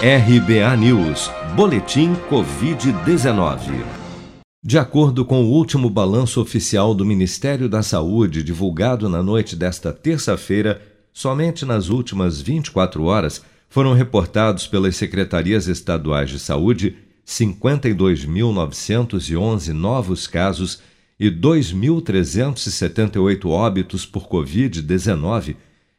RBA News, Boletim Covid-19. De acordo com o último balanço oficial do Ministério da Saúde, divulgado na noite desta terça-feira, somente nas últimas 24 horas foram reportados pelas secretarias estaduais de saúde 52.911 novos casos e 2.378 óbitos por Covid-19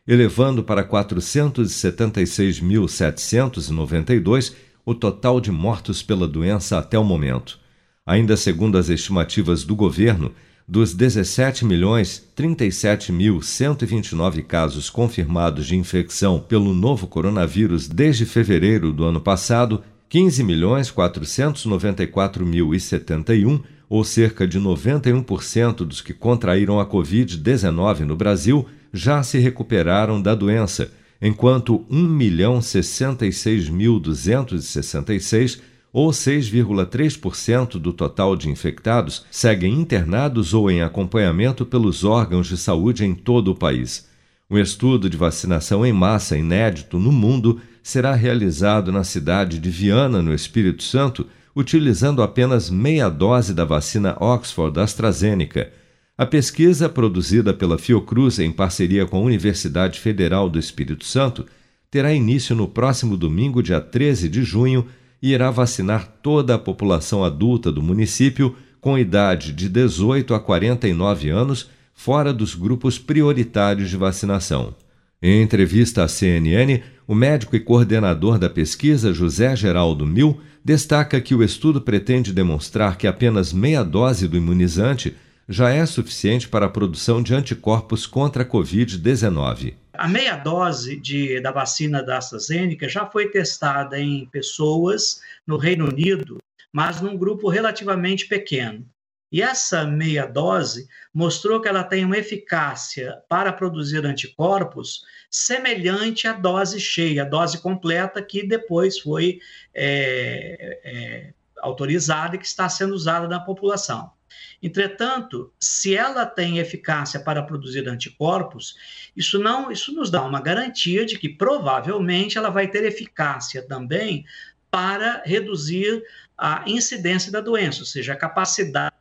elevando para 476.792 o total de mortos pela doença até o momento. Ainda segundo as estimativas do governo, dos 17 milhões 37.129 casos confirmados de infecção pelo novo coronavírus desde fevereiro do ano passado, 15 milhões 494.071, ou cerca de 91% dos que contraíram a Covid-19 no Brasil, já se recuperaram da doença, enquanto 1.066.266, ou 6,3% do total de infectados, seguem internados ou em acompanhamento pelos órgãos de saúde em todo o país. Um estudo de vacinação em massa inédito no mundo será realizado na cidade de Viana, no Espírito Santo, utilizando apenas meia dose da vacina Oxford AstraZeneca a pesquisa, produzida pela Fiocruz em parceria com a Universidade Federal do Espírito Santo, terá início no próximo domingo, dia 13 de junho, e irá vacinar toda a população adulta do município com idade de 18 a 49 anos, fora dos grupos prioritários de vacinação. Em entrevista à CNN, o médico e coordenador da pesquisa, José Geraldo Mil, destaca que o estudo pretende demonstrar que apenas meia dose do imunizante já é suficiente para a produção de anticorpos contra a Covid-19. A meia dose de, da vacina da AstraZeneca já foi testada em pessoas no Reino Unido, mas num grupo relativamente pequeno. E essa meia dose mostrou que ela tem uma eficácia para produzir anticorpos semelhante à dose cheia, a dose completa que depois foi é, é, autorizada e que está sendo usada na população. Entretanto, se ela tem eficácia para produzir anticorpos, isso não, isso nos dá uma garantia de que provavelmente ela vai ter eficácia também para reduzir a incidência da doença, ou seja, a capacidade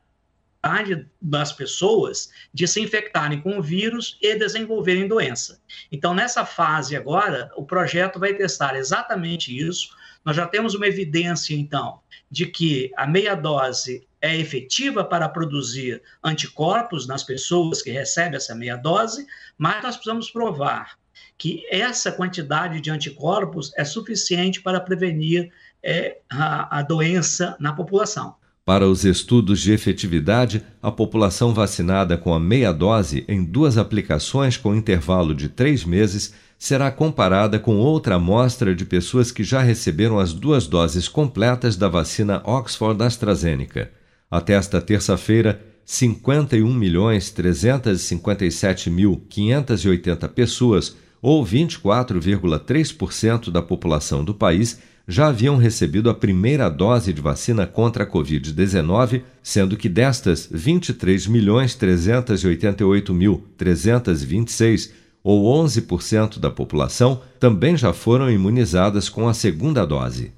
das pessoas de se infectarem com o vírus e desenvolverem doença. Então, nessa fase agora, o projeto vai testar exatamente isso. Nós já temos uma evidência, então, de que a meia dose é efetiva para produzir anticorpos nas pessoas que recebem essa meia dose, mas nós precisamos provar que essa quantidade de anticorpos é suficiente para prevenir é, a, a doença na população. Para os estudos de efetividade, a população vacinada com a meia dose em duas aplicações com intervalo de três meses será comparada com outra amostra de pessoas que já receberam as duas doses completas da vacina Oxford AstraZeneca. Até esta terça-feira, 51.357.580 pessoas, ou 24,3% da população do país, já haviam recebido a primeira dose de vacina contra a Covid-19, sendo que destas, 23.388.326, ou 11% da população, também já foram imunizadas com a segunda dose.